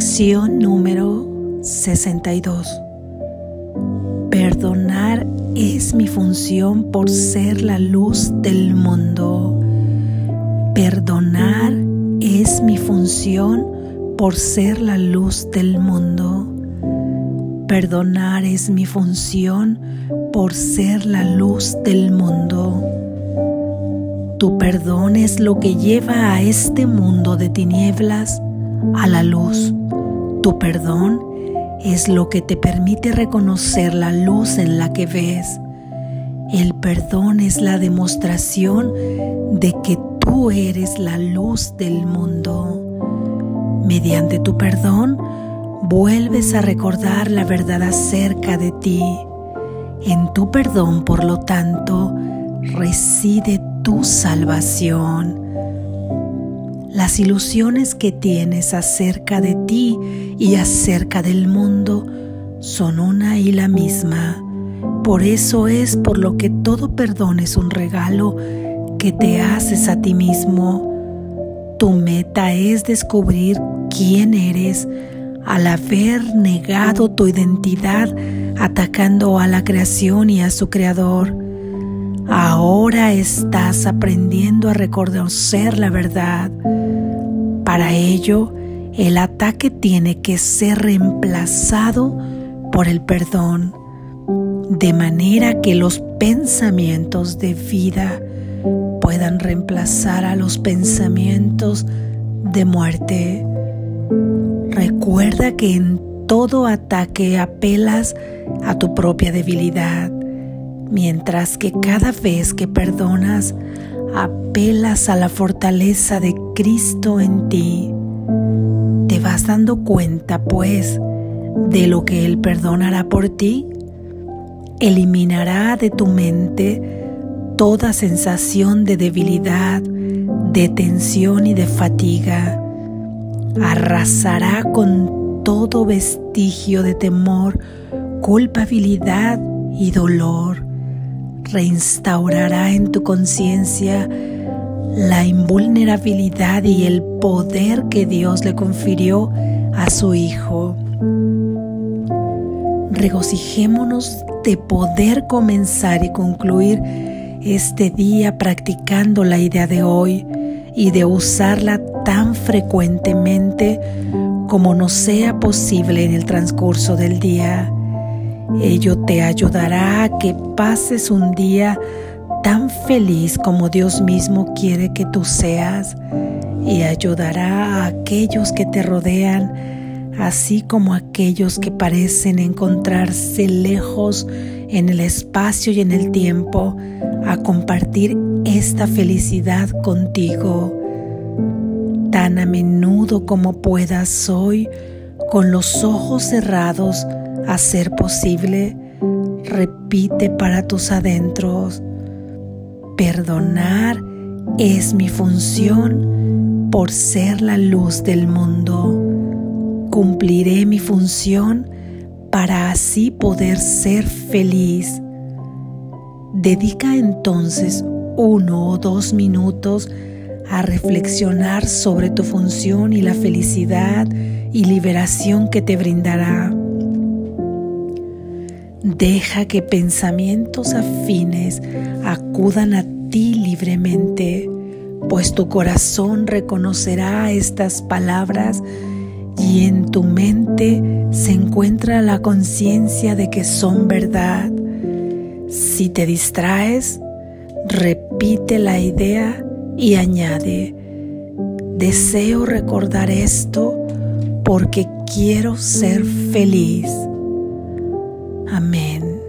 Lección número 62. Perdonar es mi función por ser la luz del mundo. Perdonar es mi función por ser la luz del mundo. Perdonar es mi función por ser la luz del mundo. Tu perdón es lo que lleva a este mundo de tinieblas a la luz. Tu perdón es lo que te permite reconocer la luz en la que ves. El perdón es la demostración de que tú eres la luz del mundo. Mediante tu perdón, vuelves a recordar la verdad acerca de ti. En tu perdón, por lo tanto, reside tu salvación. Las ilusiones que tienes acerca de ti y acerca del mundo son una y la misma. Por eso es por lo que todo perdón es un regalo que te haces a ti mismo. Tu meta es descubrir quién eres al haber negado tu identidad atacando a la creación y a su creador. Ahora estás aprendiendo a reconocer la verdad. Para ello, el ataque tiene que ser reemplazado por el perdón, de manera que los pensamientos de vida puedan reemplazar a los pensamientos de muerte. Recuerda que en todo ataque apelas a tu propia debilidad, mientras que cada vez que perdonas, apelas a la fortaleza de Cristo en ti. ¿Te vas dando cuenta, pues, de lo que Él perdonará por ti? Eliminará de tu mente toda sensación de debilidad, de tensión y de fatiga. Arrasará con todo vestigio de temor, culpabilidad y dolor reinstaurará en tu conciencia la invulnerabilidad y el poder que Dios le confirió a su Hijo. Regocijémonos de poder comenzar y concluir este día practicando la idea de hoy y de usarla tan frecuentemente como nos sea posible en el transcurso del día. Ello te ayudará a que pases un día tan feliz como Dios mismo quiere que tú seas y ayudará a aquellos que te rodean, así como a aquellos que parecen encontrarse lejos en el espacio y en el tiempo, a compartir esta felicidad contigo. Tan a menudo como puedas hoy, con los ojos cerrados, a ser posible, repite para tus adentros, perdonar es mi función por ser la luz del mundo. Cumpliré mi función para así poder ser feliz. Dedica entonces uno o dos minutos a reflexionar sobre tu función y la felicidad y liberación que te brindará. Deja que pensamientos afines acudan a ti libremente, pues tu corazón reconocerá estas palabras y en tu mente se encuentra la conciencia de que son verdad. Si te distraes, repite la idea y añade, deseo recordar esto porque quiero ser feliz. Amén.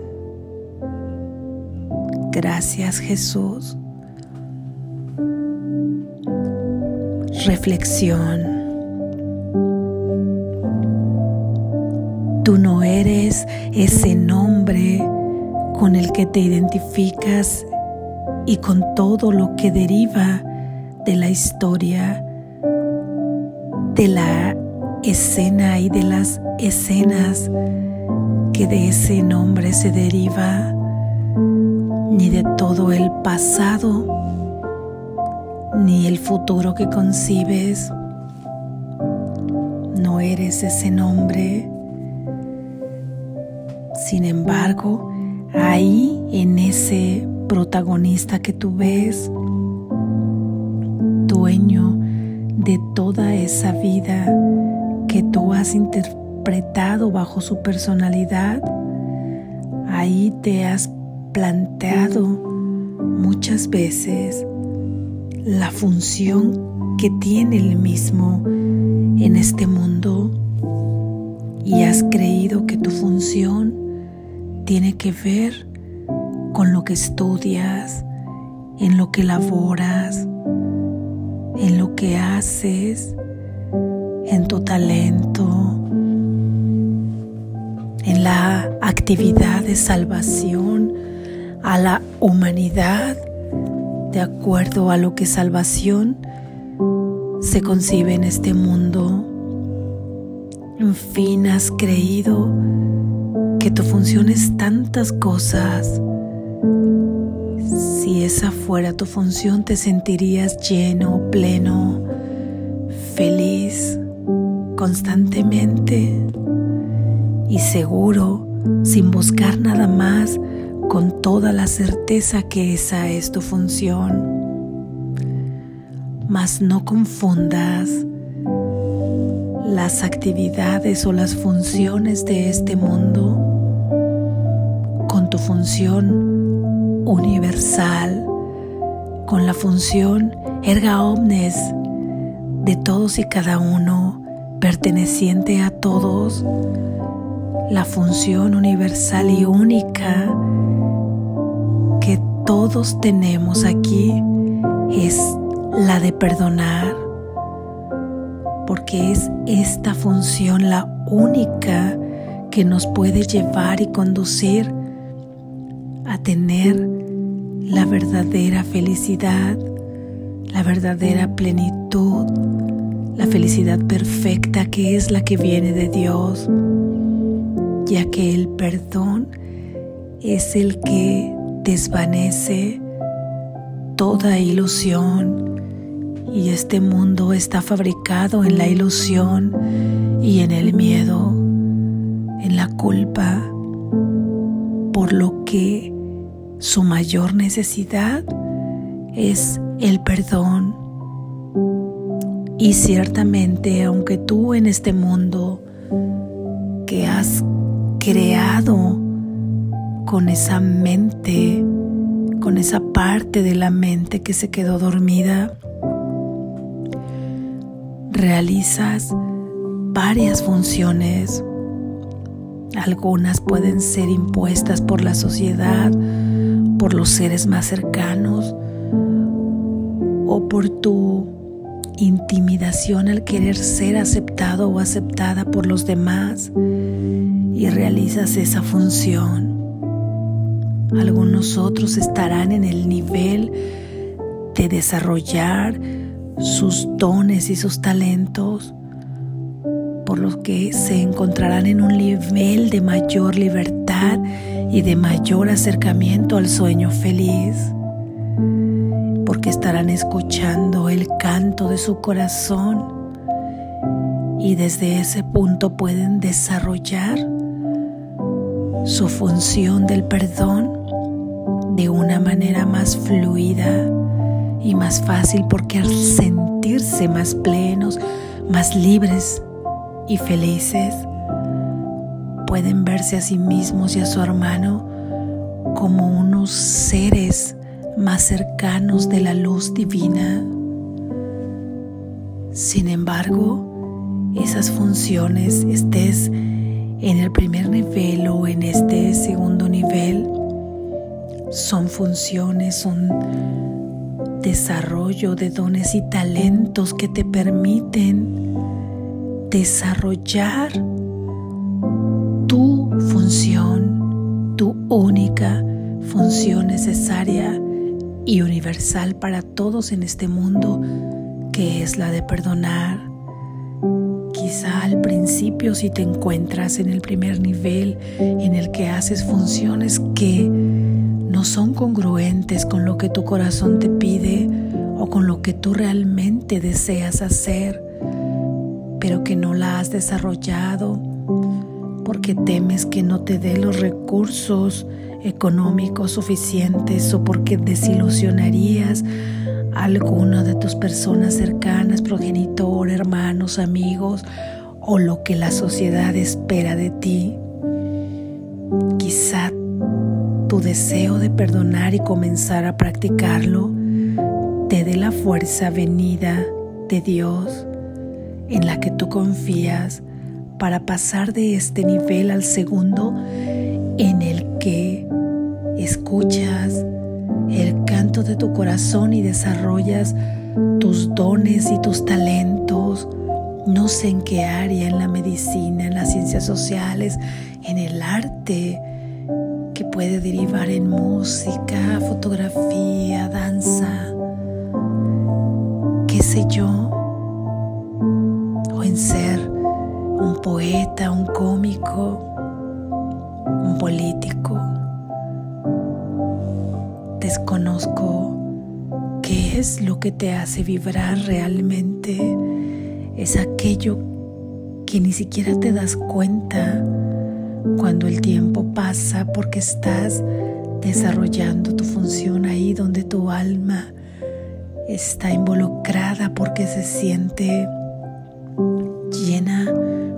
Gracias Jesús. Reflexión. Tú no eres ese nombre con el que te identificas y con todo lo que deriva de la historia, de la escena y de las escenas de ese nombre se deriva, ni de todo el pasado, ni el futuro que concibes. no eres ese nombre. Sin embargo, ahí en ese protagonista que tú ves, dueño de toda esa vida que tú has interpretado bajo su personalidad, ahí te has planteado muchas veces la función que tiene el mismo en este mundo y has creído que tu función tiene que ver con lo que estudias, en lo que laboras, en lo que haces, en tu talento, en la actividad de salvación a la humanidad de acuerdo a lo que salvación se concibe en este mundo. En fin, has creído que tu función es tantas cosas. Si esa fuera tu función, te sentirías lleno, pleno, feliz, constantemente y seguro, sin buscar nada más, con toda la certeza que esa es tu función. Mas no confundas las actividades o las funciones de este mundo con tu función universal, con la función erga omnes de todos y cada uno, perteneciente a todos, la función universal y única que todos tenemos aquí es la de perdonar, porque es esta función la única que nos puede llevar y conducir a tener la verdadera felicidad, la verdadera plenitud, la felicidad perfecta que es la que viene de Dios, ya que el perdón es el que desvanece toda ilusión, y este mundo está fabricado en la ilusión y en el miedo, en la culpa, por lo que su mayor necesidad es el perdón. Y ciertamente, aunque tú en este mundo que has creado con esa mente, con esa parte de la mente que se quedó dormida, realizas varias funciones. Algunas pueden ser impuestas por la sociedad, por los seres más cercanos o por tu intimidación al querer ser aceptado o aceptada por los demás y realizas esa función. Algunos otros estarán en el nivel de desarrollar sus dones y sus talentos, por los que se encontrarán en un nivel de mayor libertad y de mayor acercamiento al sueño feliz, porque estarán escuchando el canto de su corazón y desde ese punto pueden desarrollar su función del perdón de una manera más fluida y más fácil porque al sentirse más plenos, más libres y felices, pueden verse a sí mismos y a su hermano como unos seres más cercanos de la luz divina. Sin embargo, funciones, estés en el primer nivel o en este segundo nivel, son funciones, son desarrollo de dones y talentos que te permiten desarrollar tu función, tu única función necesaria y universal para todos en este mundo, que es la de perdonar. Quizá al principio si te encuentras en el primer nivel en el que haces funciones que no son congruentes con lo que tu corazón te pide o con lo que tú realmente deseas hacer, pero que no la has desarrollado porque temes que no te dé los recursos económicos suficientes o porque desilusionarías alguna de tus personas cercanas, progenitor, hermanos, amigos o lo que la sociedad espera de ti. Quizá tu deseo de perdonar y comenzar a practicarlo te dé la fuerza venida de Dios en la que tú confías para pasar de este nivel al segundo en el que escuchas el canto de tu corazón y desarrollas tus dones y tus talentos. No sé en qué área, en la medicina, en las ciencias sociales, en el arte, que puede derivar en música, fotografía, danza, qué sé yo, o en ser un poeta, un cómico, un político desconozco qué es lo que te hace vibrar realmente. Es aquello que ni siquiera te das cuenta cuando el tiempo pasa porque estás desarrollando tu función ahí donde tu alma está involucrada porque se siente llena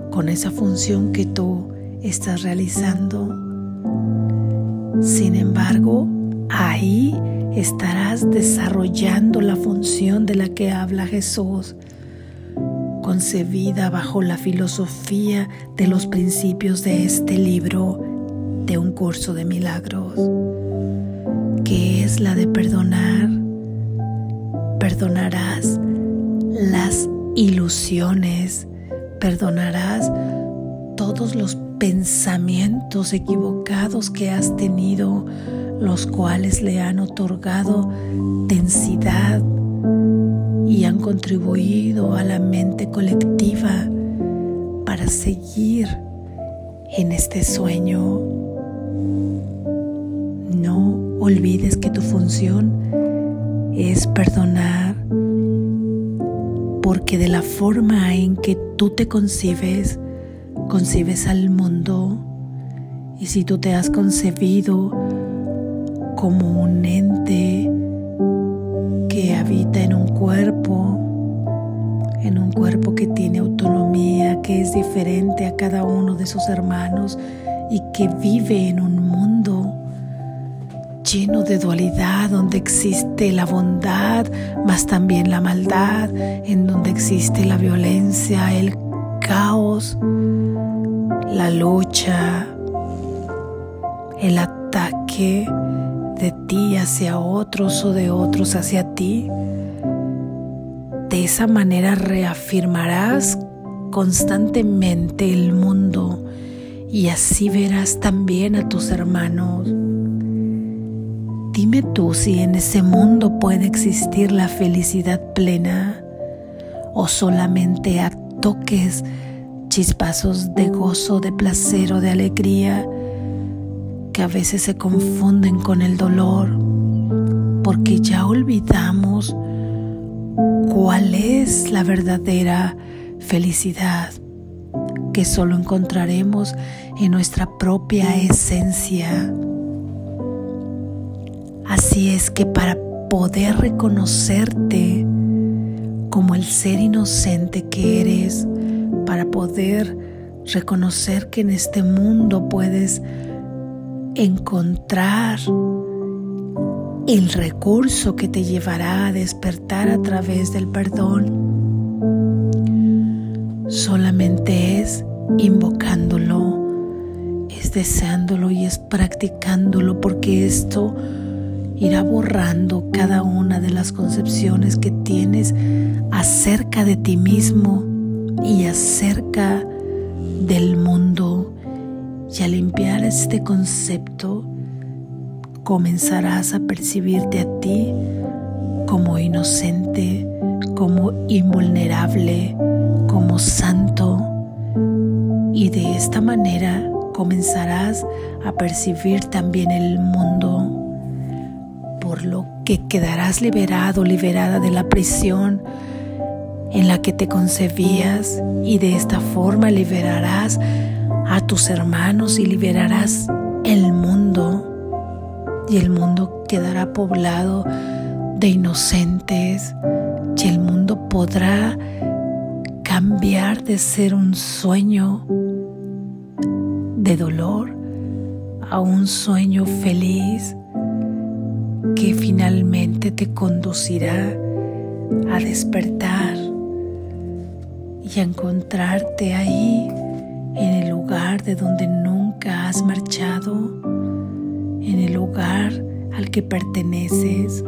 con esa función que tú estás realizando. Sin embargo, Ahí estarás desarrollando la función de la que habla Jesús, concebida bajo la filosofía de los principios de este libro de un curso de milagros, que es la de perdonar. Perdonarás las ilusiones, perdonarás todos los pensamientos equivocados que has tenido los cuales le han otorgado densidad y han contribuido a la mente colectiva para seguir en este sueño. No olvides que tu función es perdonar, porque de la forma en que tú te concibes, concibes al mundo. Y si tú te has concebido como un ente que habita en un cuerpo, en un cuerpo que tiene autonomía, que es diferente a cada uno de sus hermanos y que vive en un mundo lleno de dualidad, donde existe la bondad, mas también la maldad, en donde existe la violencia, el caos, la lucha, el ataque de ti hacia otros o de otros hacia ti. De esa manera reafirmarás constantemente el mundo y así verás también a tus hermanos. Dime tú si en ese mundo puede existir la felicidad plena o solamente a toques, chispazos de gozo, de placer o de alegría que a veces se confunden con el dolor porque ya olvidamos cuál es la verdadera felicidad que solo encontraremos en nuestra propia esencia. Así es que para poder reconocerte como el ser inocente que eres, para poder reconocer que en este mundo puedes encontrar el recurso que te llevará a despertar a través del perdón. Solamente es invocándolo, es deseándolo y es practicándolo porque esto irá borrando cada una de las concepciones que tienes acerca de ti mismo y acerca del mundo y al limpiar este concepto, comenzarás a percibirte a ti como inocente, como invulnerable, como santo. Y de esta manera comenzarás a percibir también el mundo, por lo que quedarás liberado, liberada de la prisión en la que te concebías y de esta forma liberarás a tus hermanos y liberarás el mundo. Y el mundo quedará poblado de inocentes. Y el mundo podrá cambiar de ser un sueño de dolor a un sueño feliz que finalmente te conducirá a despertar y a encontrarte ahí en el lugar de donde nunca has marchado, en el lugar al que perteneces,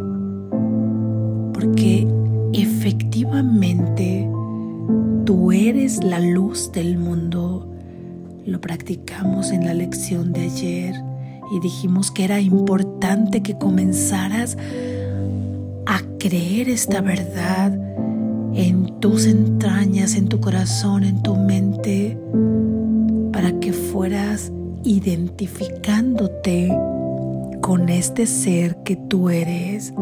porque efectivamente tú eres la luz del mundo. Lo practicamos en la lección de ayer y dijimos que era importante que comenzaras a creer esta verdad en tus entrañas, en tu corazón, en tu mente, para que fueras identificándote con este ser que tú eres.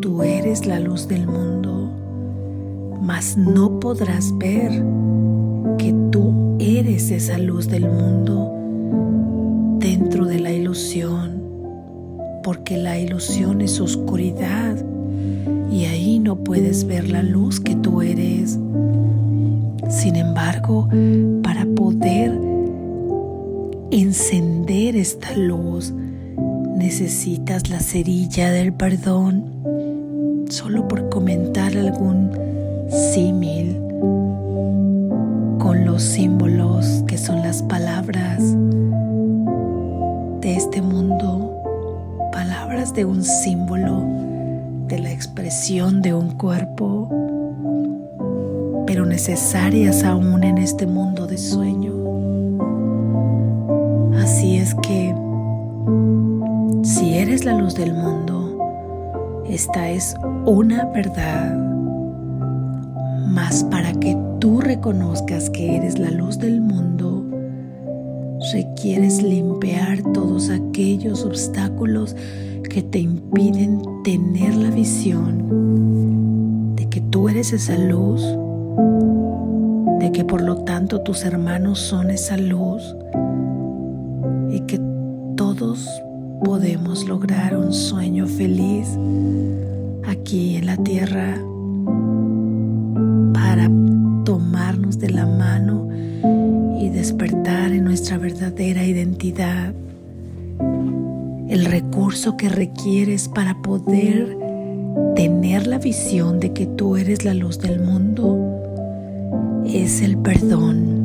Tú eres la luz del mundo, mas no podrás ver que tú eres esa luz del mundo dentro de la ilusión, porque la ilusión es oscuridad y ahí no puedes ver la luz que tú eres. Sin embargo, para poder encender esta luz, necesitas la cerilla del perdón. Solo por comentar algún símil con los símbolos que son las palabras de este mundo, palabras de un símbolo de la expresión de un cuerpo, pero necesarias aún en este mundo de sueño. Así es que, si eres la luz del mundo, esta es una verdad, más para que tú reconozcas que eres la luz del mundo, requieres limpiar todos aquellos obstáculos que te impiden tener la visión de que tú eres esa luz, de que por lo tanto tus hermanos son esa luz todos podemos lograr un sueño feliz aquí en la tierra para tomarnos de la mano y despertar en nuestra verdadera identidad el recurso que requieres para poder tener la visión de que tú eres la luz del mundo es el perdón.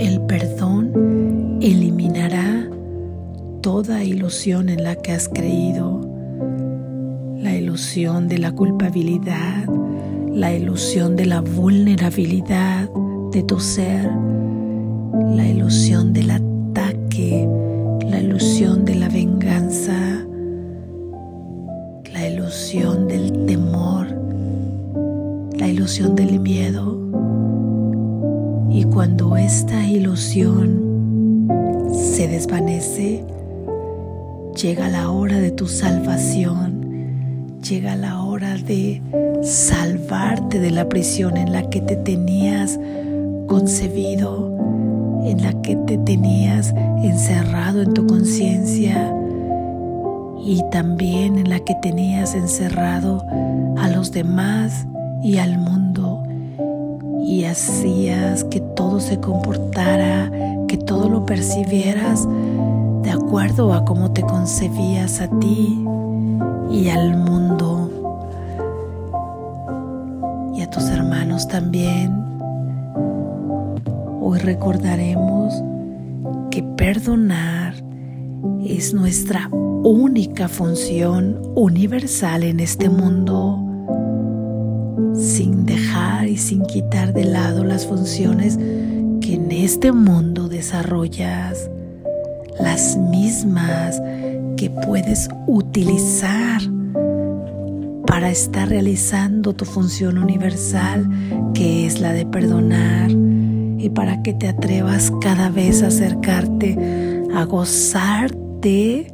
El perdón eliminará toda ilusión en la que has creído, la ilusión de la culpabilidad, la ilusión de la vulnerabilidad de tu ser, la ilusión del ataque la ilusión de la venganza, la ilusión del temor, la ilusión del miedo. Y cuando esta ilusión se desvanece, llega la hora de tu salvación, llega la hora de salvarte de la prisión en la que te tenías concebido en la que te tenías encerrado en tu conciencia y también en la que tenías encerrado a los demás y al mundo. Y hacías que todo se comportara, que todo lo percibieras acuerdo a cómo te concebías a ti y al mundo y a tus hermanos también. Hoy recordaremos que perdonar es nuestra única función universal en este mundo, sin dejar y sin quitar de lado las funciones que en este mundo desarrollas, las mismas que puedes utilizar para estar realizando tu función universal, que es la de perdonar y para que te atrevas cada vez a acercarte a gozar de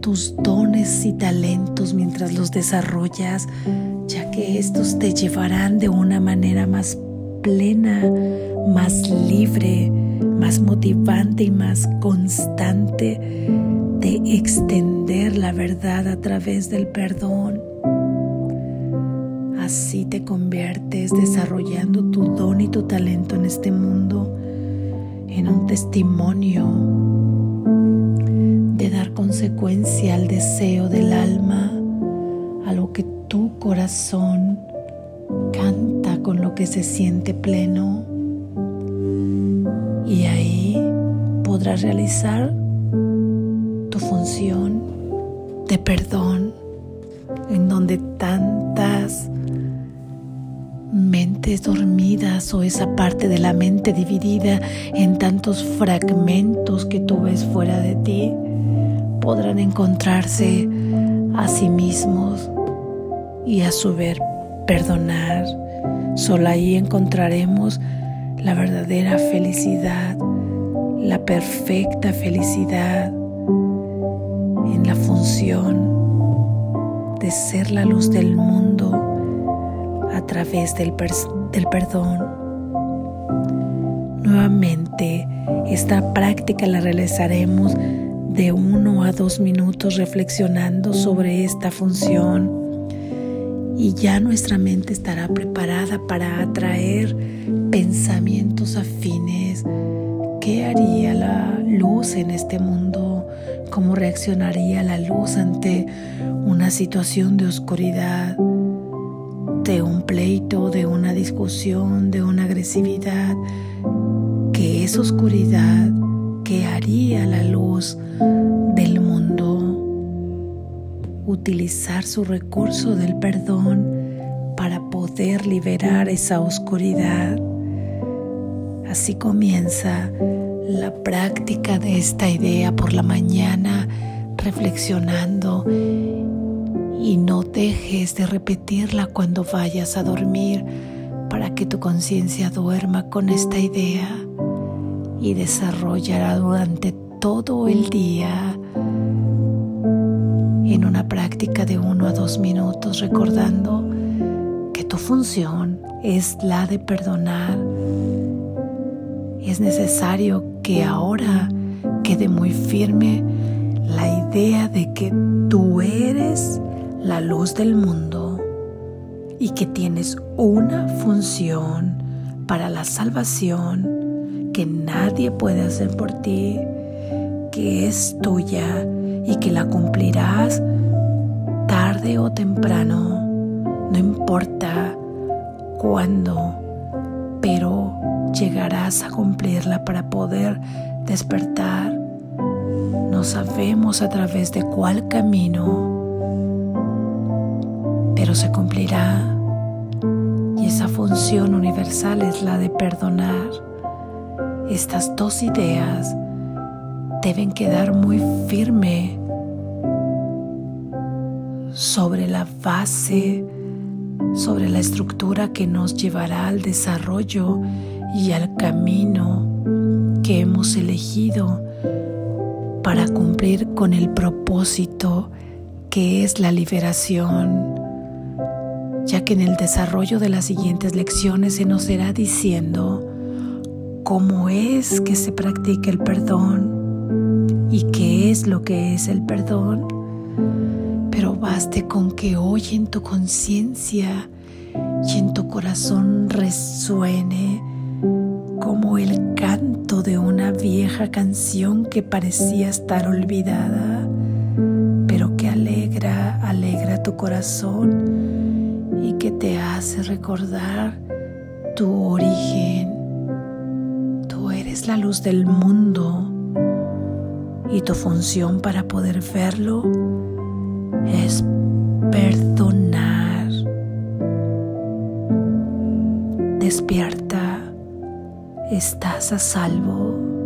tus dones y talentos mientras los desarrollas ya que estos te llevarán de una manera más plena, más libre, más motivante y más constante de extender la verdad a través del perdón. Así te conviertes desarrollando tu don y tu talento en este mundo en un testimonio de dar consecuencia al deseo del alma, a lo que tu corazón canta con lo que se siente pleno y ahí podrás realizar tu función de perdón en donde tantas mentes dormidas o esa parte de la mente dividida en tantos fragmentos que tú ves fuera de ti podrán encontrarse a sí mismos y a su vez perdonar. Solo ahí encontraremos la verdadera felicidad, la perfecta felicidad en la función de ser la luz del mundo a través del, del perdón. Nuevamente, esta práctica la realizaremos de uno a dos minutos reflexionando sobre esta función y ya nuestra mente estará preparada para atraer pensamientos afines. ¿Qué haría la luz en este mundo? ¿Cómo reaccionaría la luz ante una situación de oscuridad, de un pleito, de una discusión, de una agresividad? ¿Qué es oscuridad? ¿Qué haría la luz del mundo? Utilizar su recurso del perdón para poder liberar esa oscuridad. Así comienza la práctica de esta idea por la mañana, reflexionando y no dejes de repetirla cuando vayas a dormir para que tu conciencia duerma con esta idea y desarrollará durante todo el día una práctica de uno a dos minutos recordando que tu función es la de perdonar. Es necesario que ahora quede muy firme la idea de que tú eres la luz del mundo y que tienes una función para la salvación que nadie puede hacer por ti, que es tuya y que la cumplirás tarde o temprano, no importa cuándo, pero llegarás a cumplirla para poder despertar. No sabemos a través de cuál camino, pero se cumplirá. Y esa función universal es la de perdonar. Estas dos ideas deben quedar muy firme sobre la base, sobre la estructura que nos llevará al desarrollo y al camino que hemos elegido para cumplir con el propósito que es la liberación, ya que en el desarrollo de las siguientes lecciones se nos irá diciendo cómo es que se practica el perdón, y qué es lo que es el perdón, pero baste con que hoy en tu conciencia y en tu corazón resuene como el canto de una vieja canción que parecía estar olvidada, pero que alegra, alegra tu corazón y que te hace recordar tu origen. Tú eres la luz del mundo y tu función para poder verlo es perdonar. Despierta, estás a salvo.